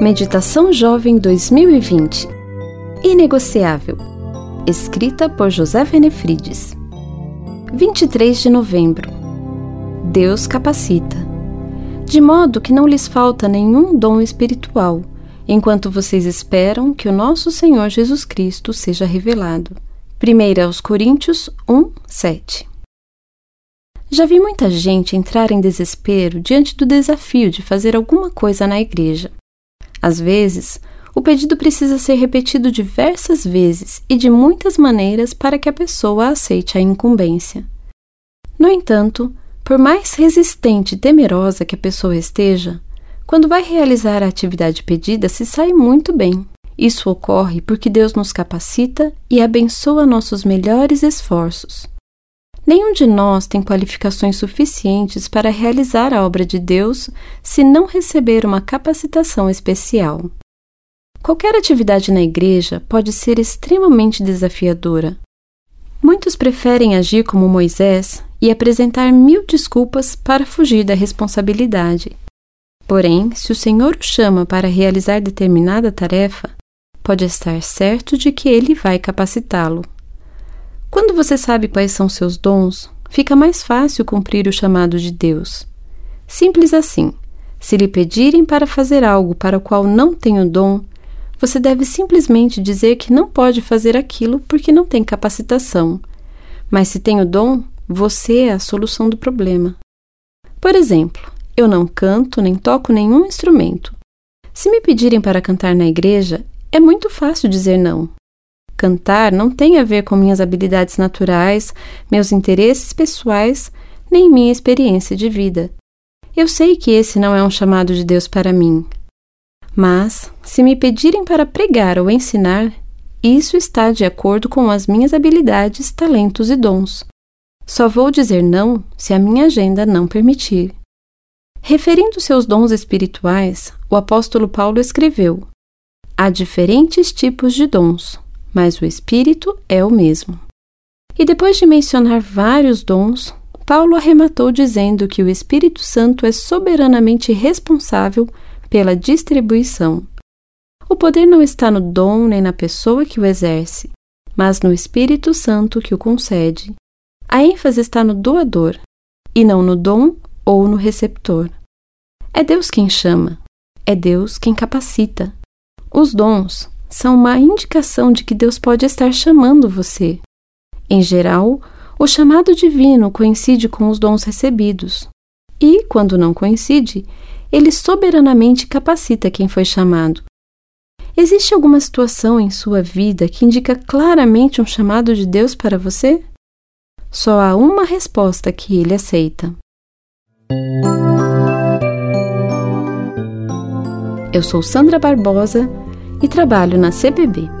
Meditação Jovem 2020 Inegociável. Escrita por José Venefrides. 23 de novembro. Deus capacita. De modo que não lhes falta nenhum dom espiritual, enquanto vocês esperam que o nosso Senhor Jesus Cristo seja revelado. 1 aos Coríntios 1, 7 Já vi muita gente entrar em desespero diante do desafio de fazer alguma coisa na igreja. Às vezes, o pedido precisa ser repetido diversas vezes e de muitas maneiras para que a pessoa aceite a incumbência. No entanto, por mais resistente e temerosa que a pessoa esteja, quando vai realizar a atividade pedida, se sai muito bem. Isso ocorre porque Deus nos capacita e abençoa nossos melhores esforços. Nenhum de nós tem qualificações suficientes para realizar a obra de Deus se não receber uma capacitação especial. Qualquer atividade na igreja pode ser extremamente desafiadora. Muitos preferem agir como Moisés e apresentar mil desculpas para fugir da responsabilidade. Porém, se o Senhor o chama para realizar determinada tarefa, pode estar certo de que ele vai capacitá-lo. Quando você sabe quais são seus dons, fica mais fácil cumprir o chamado de Deus. Simples assim. Se lhe pedirem para fazer algo para o qual não tem o dom, você deve simplesmente dizer que não pode fazer aquilo porque não tem capacitação. Mas se tem o dom, você é a solução do problema. Por exemplo, eu não canto nem toco nenhum instrumento. Se me pedirem para cantar na igreja, é muito fácil dizer não. Cantar não tem a ver com minhas habilidades naturais, meus interesses pessoais, nem minha experiência de vida. Eu sei que esse não é um chamado de Deus para mim. Mas, se me pedirem para pregar ou ensinar, isso está de acordo com as minhas habilidades, talentos e dons. Só vou dizer não se a minha agenda não permitir. Referindo seus dons espirituais, o apóstolo Paulo escreveu: Há diferentes tipos de dons, mas o Espírito é o mesmo. E depois de mencionar vários dons, Paulo arrematou dizendo que o Espírito Santo é soberanamente responsável pela distribuição. O poder não está no dom nem na pessoa que o exerce, mas no Espírito Santo que o concede. A ênfase está no doador, e não no dom ou no receptor. É Deus quem chama, é Deus quem capacita. Os dons são uma indicação de que Deus pode estar chamando você. Em geral, o chamado divino coincide com os dons recebidos. E, quando não coincide, ele soberanamente capacita quem foi chamado. Existe alguma situação em sua vida que indica claramente um chamado de Deus para você? Só há uma resposta que ele aceita. Eu sou Sandra Barbosa e trabalho na CBB.